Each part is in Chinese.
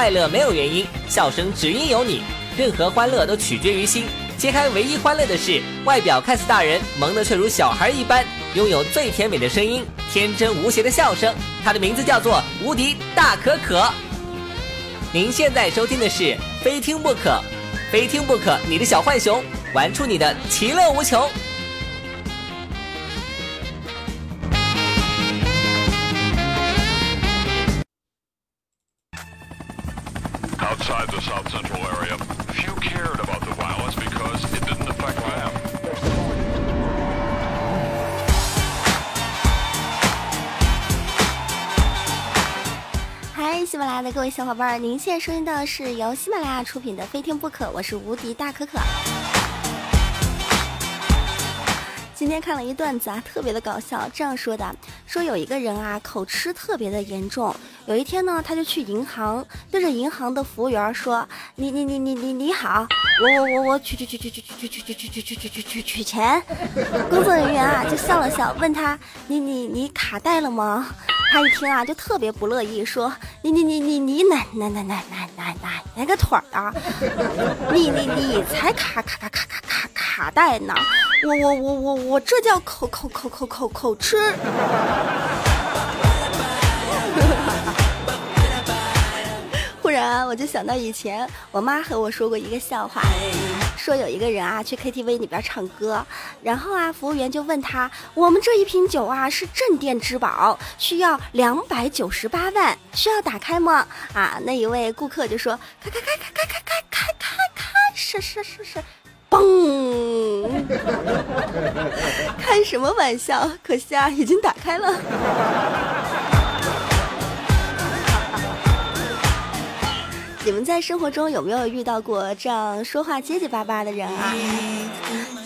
快乐没有原因，笑声只因有你。任何欢乐都取决于心。揭开唯一欢乐的是，外表看似大人，萌的却如小孩一般，拥有最甜美的声音，天真无邪的笑声。他的名字叫做无敌大可可。您现在收听的是《非听不可》，非听不可，你的小浣熊玩出你的其乐无穷。Outside the South Central area, few cared about the violence because it didn't affect them. 嗨，喜马拉雅的各位小伙伴，您现在收听到的是由喜马拉雅出品的《非听不可》，我是无敌大可可。今天看了一段子啊，特别的搞笑，这样说的：说有一个人啊，口吃特别的严重。有一天呢，他就去银行，对着银行的服务员说：“你你你你你你好，我我我我取取取取取取取取取取取取取取钱。”工作人员啊就笑了笑，问他：“你你你卡带了吗？”他一听啊，就特别不乐意，说：“你你你你你哪哪哪哪哪哪哪哪个腿儿啊？你你你才卡卡卡卡卡卡卡带呢！我我我我我这叫口口口口口口吃。”忽然我就想到以前我妈和我说过一个笑话，说有一个人啊去 KTV 里边唱歌，然后啊服务员就问他，我们这一瓶酒啊是镇店之宝，需要两百九十八万，需要打开吗？啊，那一位顾客就说开开开开开开开开开开，是是是是。嘣！开什么玩笑？可惜啊，已经打开了。你们在生活中有没有遇到过这样说话结结巴巴的人啊？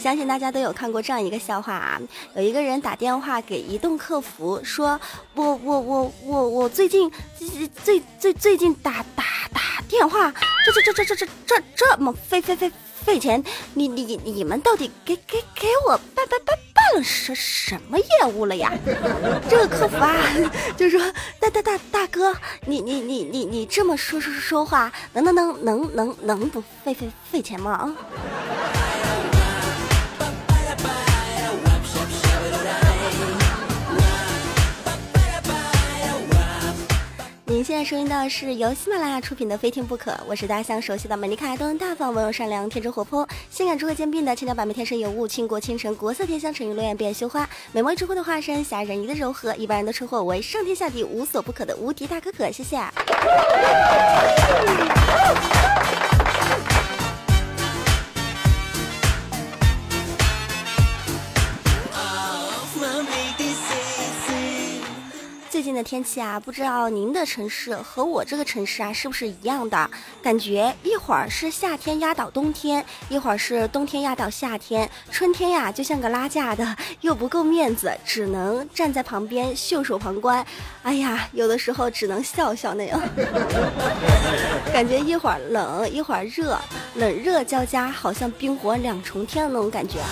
相信大家都有看过这样一个笑话啊，有一个人打电话给移动客服说：“我我我我我最近最最最最近打打打电话，这这这这这这这这么费费费费钱，你你你们到底给给给我办办办办了什什么业务了呀？” 这个客服啊就说：“大大大大哥，你你你你你这么说说说话，能能能能能能不费费费钱吗？啊？”现在收听到的是由喜马拉雅出品的《非听不可》，我是大家相熟悉的美丽可爱、端庄大方、温柔善良、天真活泼、性感诸葛兼并的千娇百媚、天生尤物、倾国倾城、国色天香、沉鱼落雁、闭月羞花、美貌之后的化身、侠人鱼的柔和，一般人都称呼我为上天下地无所不可的无敌大可可，谢谢。最近的天气啊，不知道您的城市和我这个城市啊是不是一样的？感觉一会儿是夏天压倒冬天，一会儿是冬天压倒夏天，春天呀就像个拉架的，又不够面子，只能站在旁边袖手旁观。哎呀，有的时候只能笑笑那样，感觉一会儿冷一会儿热，冷热交加，好像冰火两重天的那种感觉啊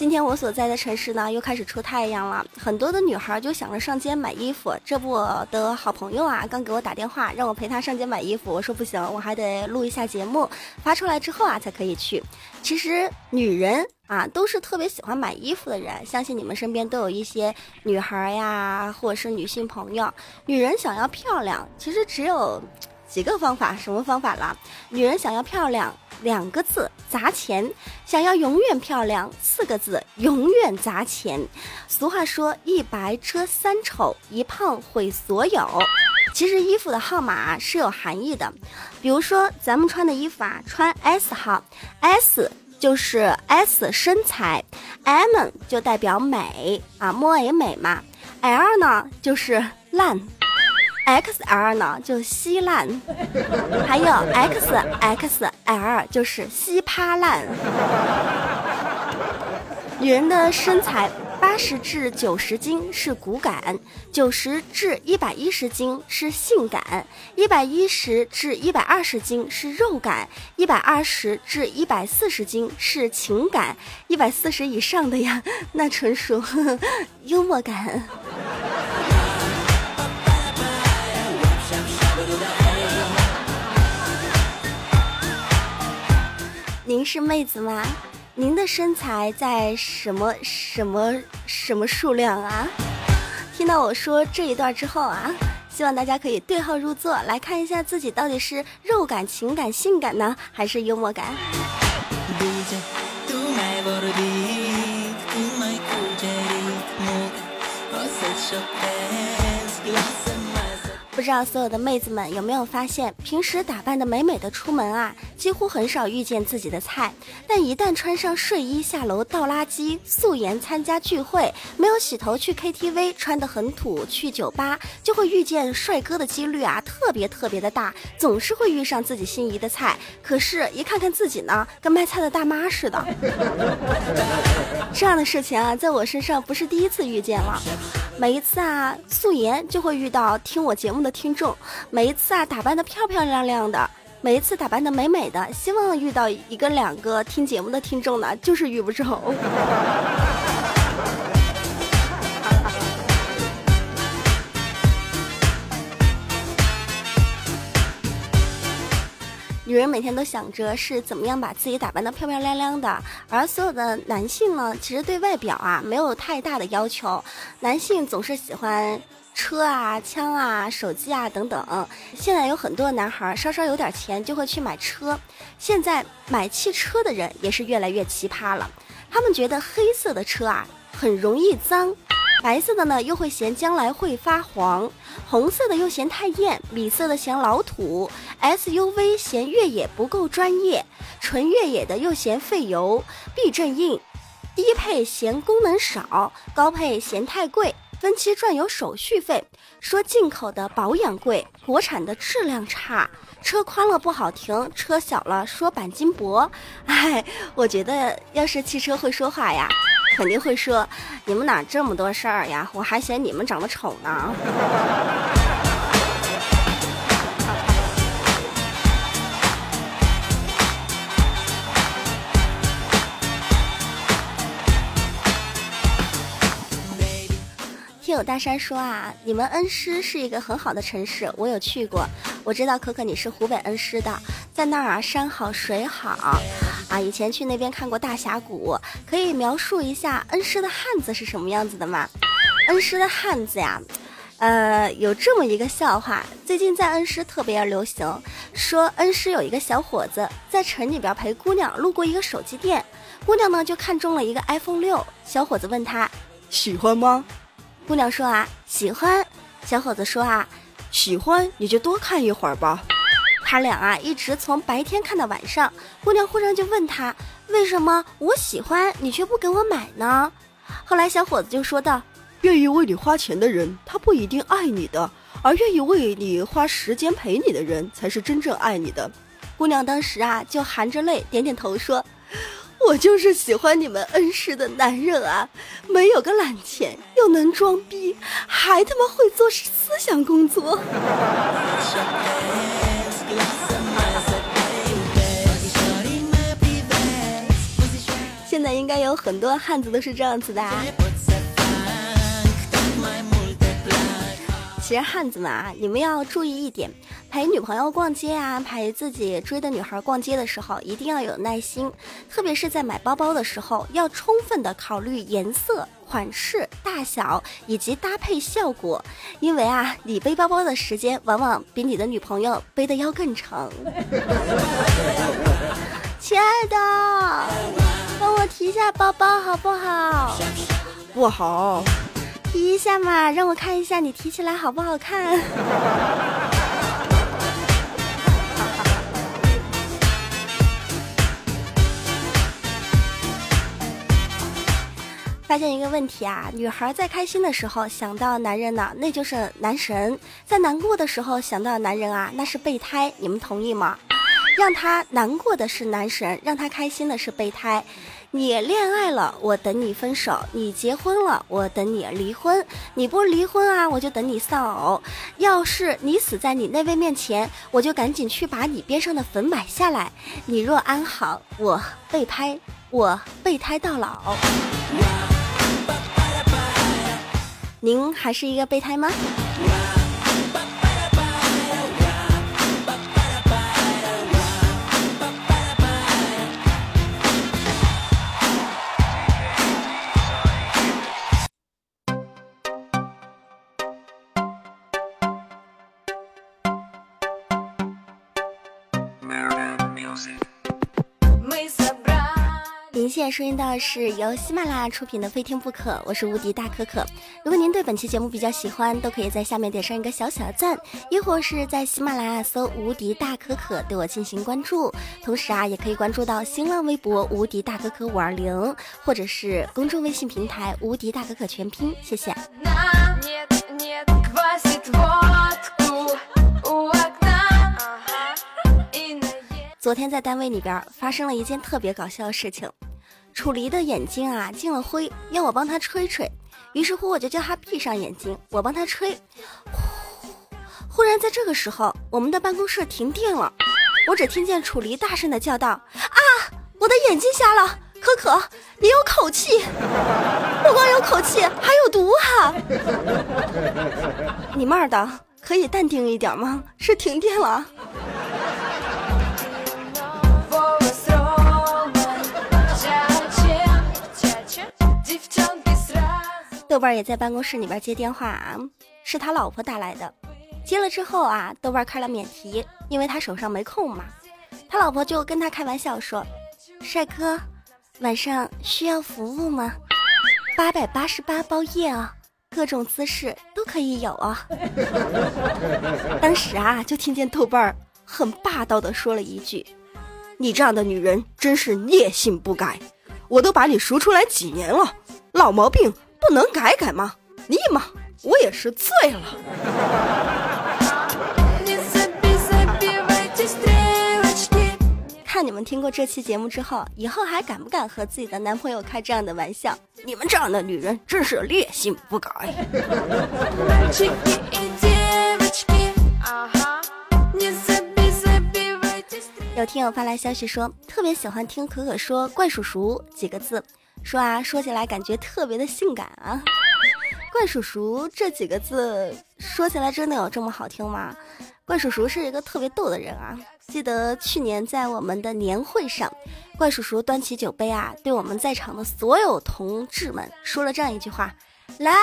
今天我所在的城市呢，又开始出太阳了，很多的女孩就想着上街买衣服。这不，我的好朋友啊，刚给我打电话，让我陪她上街买衣服。我说不行，我还得录一下节目，发出来之后啊，才可以去。其实女人啊，都是特别喜欢买衣服的人，相信你们身边都有一些女孩呀，或者是女性朋友。女人想要漂亮，其实只有几个方法，什么方法啦？女人想要漂亮。两个字砸钱，想要永远漂亮，四个字永远砸钱。俗话说一白遮三丑，一胖毁所有。其实衣服的号码是有含义的，比如说咱们穿的衣服啊，穿 S 号，S 就是 S 身材，M 就代表美啊，摸也美嘛，L 呢就是烂。XL 呢就稀烂，还有 XXL 就是稀趴烂。女人的身材八十至九十斤是骨感，九十至一百一十斤是性感，一百一十至一百二十斤是肉感，一百二十至一百四十斤是情感，一百四十以上的呀，那纯属 幽默感。您是妹子吗？您的身材在什么什么什么数量啊？听到我说这一段之后啊，希望大家可以对号入座，来看一下自己到底是肉感、情感、性感呢，还是幽默感？不知道所有的妹子们有没有发现，平时打扮的美美的出门啊，几乎很少遇见自己的菜。但一旦穿上睡衣下楼倒垃圾、素颜参加聚会，没有洗头去 KTV，穿得很土去酒吧，就会遇见帅哥的几率啊，特别特别的大，总是会遇上自己心仪的菜。可是，一看看自己呢，跟卖菜的大妈似的。这样的事情啊，在我身上不是第一次遇见了。每一次啊，素颜就会遇到听我节目的。听众每一次啊打扮的漂漂亮亮的，每一次打扮的美美的，希望遇到一个两个听节目的听众呢，就是遇不着。女人每天都想着是怎么样把自己打扮的漂漂亮亮的，而所有的男性呢，其实对外表啊没有太大的要求，男性总是喜欢。车啊、枪啊、手机啊等等，现在有很多男孩稍稍有点钱就会去买车。现在买汽车的人也是越来越奇葩了，他们觉得黑色的车啊很容易脏，白色的呢又会嫌将来会发黄，红色的又嫌太艳，米色的嫌老土，SUV 嫌越野不够专业，纯越野的又嫌费油、避震硬，低配嫌功能少，高配嫌太贵。分期赚有手续费，说进口的保养贵，国产的质量差，车宽了不好停，车小了说钣金薄。哎，我觉得要是汽车会说话呀，肯定会说你们哪这么多事儿呀？我还嫌你们长得丑呢。听友大山说啊，你们恩施是一个很好的城市，我有去过。我知道可可你是湖北恩施的，在那儿啊，山好水好啊。以前去那边看过大峡谷，可以描述一下恩施的汉子是什么样子的吗？恩施的汉子呀，呃，有这么一个笑话，最近在恩施特别流行，说恩施有一个小伙子在城里边陪姑娘路过一个手机店，姑娘呢就看中了一个 iPhone 六，小伙子问他喜欢吗？姑娘说啊，喜欢。小伙子说啊，喜欢你就多看一会儿吧。他俩啊一直从白天看到晚上。姑娘忽然就问他，为什么我喜欢你却不给我买呢？后来小伙子就说道，愿意为你花钱的人，他不一定爱你的；而愿意为你花时间陪你的人，才是真正爱你的。姑娘当时啊就含着泪点点头说。我就是喜欢你们恩师的男人啊，没有个懒钱，又能装逼，还他妈会做思想工作。现在应该有很多汉子都是这样子的。啊。其实汉子们啊，你们要注意一点，陪女朋友逛街啊，陪自己追的女孩逛街的时候，一定要有耐心，特别是在买包包的时候，要充分的考虑颜色、款式、大小以及搭配效果，因为啊，你背包包的时间往往比你的女朋友背的要更长。亲爱的，帮我提一下包包好不好？不好。提一下嘛，让我看一下你提起来好不好看。发现一个问题啊，女孩在开心的时候想到男人呢，那就是男神；在难过的时候想到男人啊，那是备胎。你们同意吗？让他难过的是男神，让他开心的是备胎。你恋爱了，我等你分手；你结婚了，我等你离婚。你不离婚啊，我就等你丧偶。要是你死在你那位面前，我就赶紧去把你边上的坟买下来。你若安好，我备胎，我备胎到老。您还是一个备胎吗？在收听到的是由喜马拉雅出品的《非听不可》，我是无敌大可可。如果您对本期节目比较喜欢，都可以在下面点上一个小小的赞，亦或是在喜马拉雅搜“无敌大可可”对我进行关注。同时啊，也可以关注到新浪微博“无敌大可可五二零”，或者是公众微信平台“无敌大可可全拼”。谢谢。昨天在单位里边发生了一件特别搞笑的事情，楚离的眼睛啊进了灰，要我帮他吹吹。于是乎我就叫他闭上眼睛，我帮他吹。忽然在这个时候，我们的办公室停电了，我只听见楚离大声的叫道：“啊，我的眼睛瞎了！可可，你有口气，不光有口气，还有毒哈！你妹的，可以淡定一点吗？是停电了。”豆瓣也在办公室里边接电话啊，是他老婆打来的。接了之后啊，豆瓣开了免提，因为他手上没空嘛。他老婆就跟他开玩笑说：“帅哥，晚上需要服务吗？八百八十八包夜啊，各种姿势都可以有啊。”当时啊，就听见豆瓣很霸道的说了一句：“你这样的女人真是劣性不改，我都把你赎出来几年了，老毛病。”不能改改吗？尼玛，我也是醉了。看你们听过这期节目之后，以后还敢不敢和自己的男朋友开这样的玩笑？你们这样的女人真是劣性不改。有听友发来消息说，特别喜欢听可可说“怪叔叔”几个字。说啊，说起来感觉特别的性感啊！怪叔叔这几个字说起来真的有这么好听吗？怪叔叔是一个特别逗的人啊！记得去年在我们的年会上，怪叔叔端起酒杯啊，对我们在场的所有同志们说了这样一句话：“来，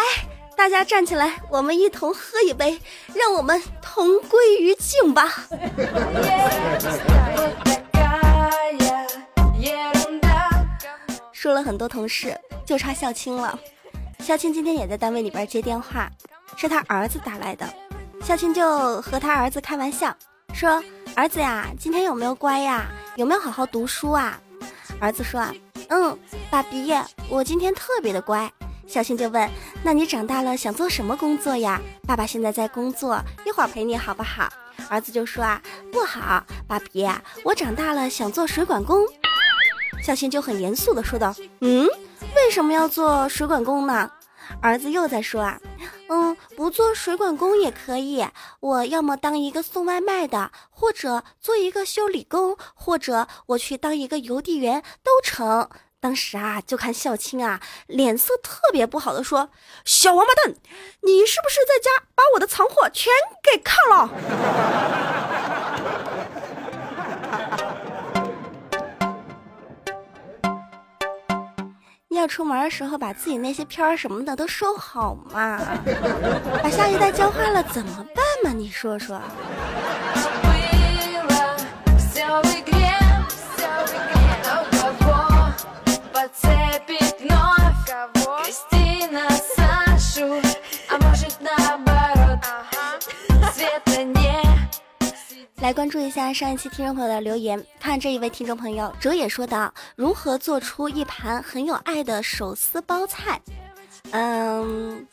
大家站起来，我们一同喝一杯，让我们同归于尽吧。”说了很多同事，就差校青了。校青今天也在单位里边接电话，是他儿子打来的。校青就和他儿子开玩笑说：“儿子呀，今天有没有乖呀？有没有好好读书啊？”儿子说：“啊，嗯，爸比，我今天特别的乖。”校青就问：“那你长大了想做什么工作呀？”爸爸现在在工作，一会儿陪你好不好？儿子就说：“啊，不好，爸比，我长大了想做水管工。”小青就很严肃的说道：“嗯，为什么要做水管工呢？”儿子又在说：“啊，嗯，不做水管工也可以，我要么当一个送外卖的，或者做一个修理工，或者我去当一个邮递员都成。”当时啊，就看孝青啊，脸色特别不好的说：“小王八蛋，你是不是在家把我的藏货全给看了？” 要出门的时候，把自己那些片儿什么的都收好嘛，把下一代教坏了怎么办嘛？你说说。来关注一下上一期听众朋友的留言，看这一位听众朋友哲也说道：“如何做出一盘很有爱的手撕包菜？嗯，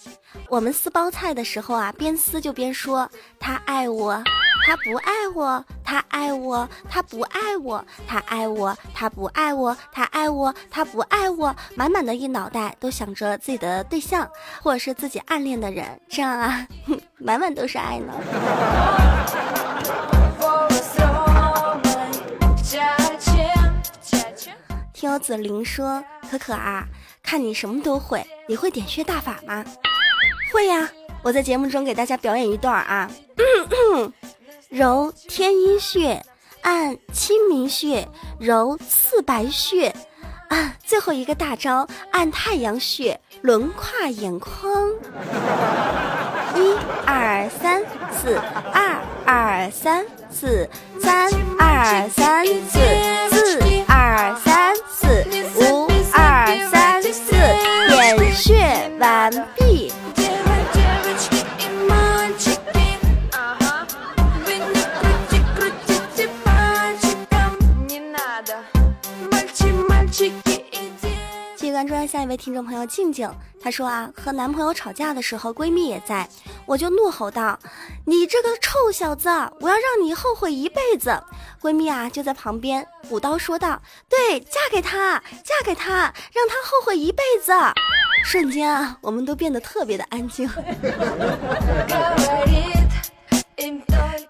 我们撕包菜的时候啊，边撕就边说他爱我，他不爱我，他爱我，他不爱我，他爱我，他不爱我，他爱我，他不爱我，满满的一脑袋都想着自己的对象或者是自己暗恋的人，这样啊，满满都是爱呢。”喵子玲说：“可可啊，看你什么都会，你会点穴大法吗？”会呀，我在节目中给大家表演一段啊。揉天阴穴，按清明穴，揉刺白穴，啊，最后一个大招，按太阳穴，轮跨眼眶。一二三四，二二三四，三二三四。四二位听众朋友静静，她说啊，和男朋友吵架的时候，闺蜜也在，我就怒吼道：“你这个臭小子，我要让你后悔一辈子！”闺蜜啊就在旁边补刀说道：“对，嫁给他，嫁给他，让他后悔一辈子。”瞬间啊，我们都变得特别的安静。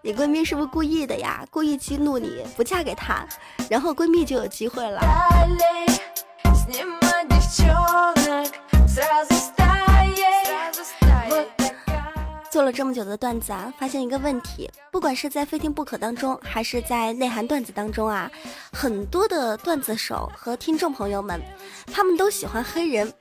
你闺蜜是不是故意的呀？故意激怒你不嫁给他，然后闺蜜就有机会了。做了这么久的段子啊，发现一个问题，不管是在《非听不可》当中，还是在内涵段子当中啊，很多的段子手和听众朋友们，他们都喜欢黑人，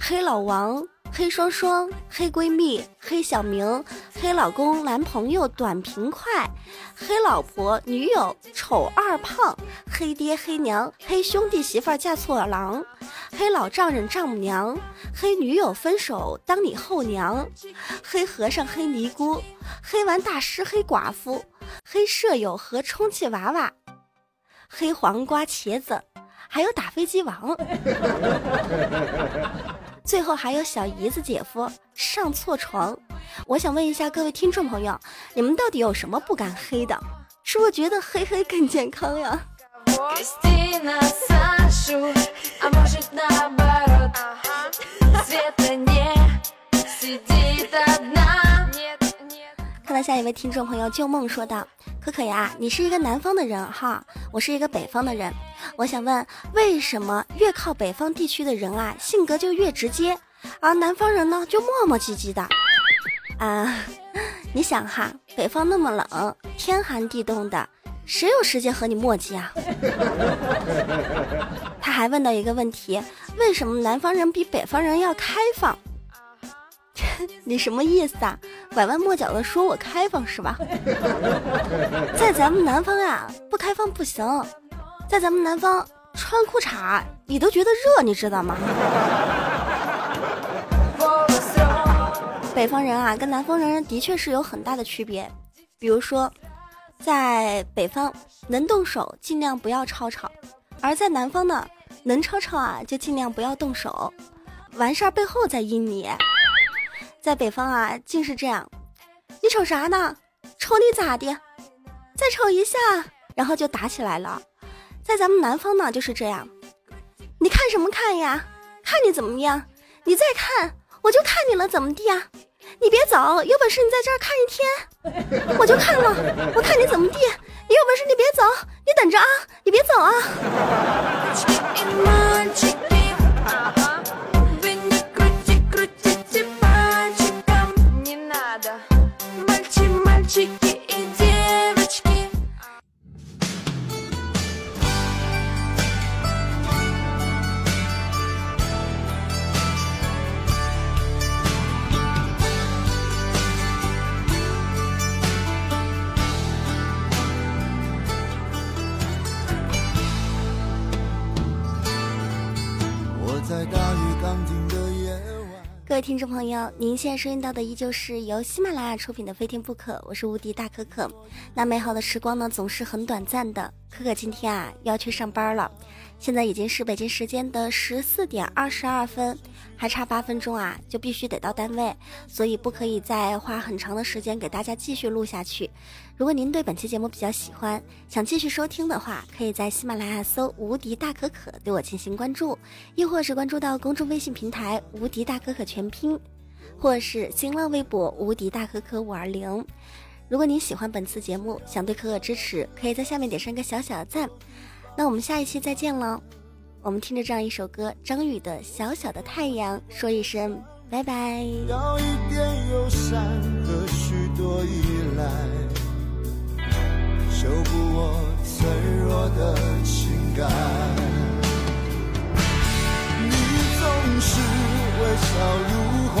黑老王。黑双双、黑闺蜜、黑小明、黑老公、男朋友短平快、黑老婆、女友丑二胖、黑爹黑娘、黑兄弟媳妇嫁错郎、黑老丈人丈母娘、黑女友分手当你后娘、黑和尚黑尼姑、黑完大师黑寡妇、黑舍友和充气娃娃、黑黄瓜茄子，还有打飞机王。最后还有小姨子姐夫上错床，我想问一下各位听众朋友，你们到底有什么不敢黑的？是不是觉得黑黑更健康呀？看到下一位听众朋友旧梦说道：“可可呀，你是一个南方的人哈，我是一个北方的人。我想问，为什么越靠北方地区的人啊，性格就越直接，而南方人呢就磨磨唧唧的？啊，你想哈，北方那么冷，天寒地冻的，谁有时间和你磨叽啊？”他还问到一个问题：为什么南方人比北方人要开放？你什么意思啊？拐弯抹角的说我开放是吧？在咱们南方呀，不开放不行。在咱们南方穿裤衩你都觉得热，你知道吗？北方人啊，跟南方人的确是有很大的区别。比如说，在北方能动手尽量不要吵吵，而在南方呢，能吵吵啊就尽量不要动手，完事儿背后再阴你。在北方啊，竟是这样，你瞅啥呢？瞅你咋的？再瞅一下，然后就打起来了。在咱们南方呢，就是这样，你看什么看呀？看你怎么样？你再看，我就看你了，怎么地呀？你别走，有本事你在这儿看一天，我就看了，我看你怎么地。你有本事你别走，你等着啊，你别走啊。听众朋友，您现在收听到的依旧是由喜马拉雅出品的《非听不可》，我是无敌大可可。那美好的时光呢，总是很短暂的。可可今天啊，要去上班了。现在已经是北京时间的十四点二十二分，还差八分钟啊，就必须得到单位，所以不可以再花很长的时间给大家继续录下去。如果您对本期节目比较喜欢，想继续收听的话，可以在喜马拉雅搜“无敌大可可”对我进行关注，亦或是关注到公众微信平台“无敌大可可全拼”，或是新浪微博“无敌大可可五二零”。如果您喜欢本次节目，想对可可支持，可以在下面点上一个小小的赞。那我们下一期再见了，我们听着这样一首歌，张宇的《小小的太阳》，说一声拜拜。有一点忧伤和许多依赖，修补我脆弱的情感。你总是微笑如花，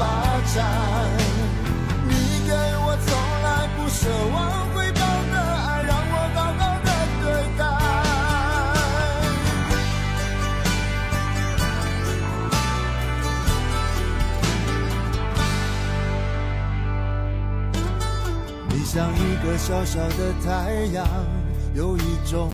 发展。你给我从来不奢望回报的爱，让我好好的对待。你像一个小小的太阳，有一种。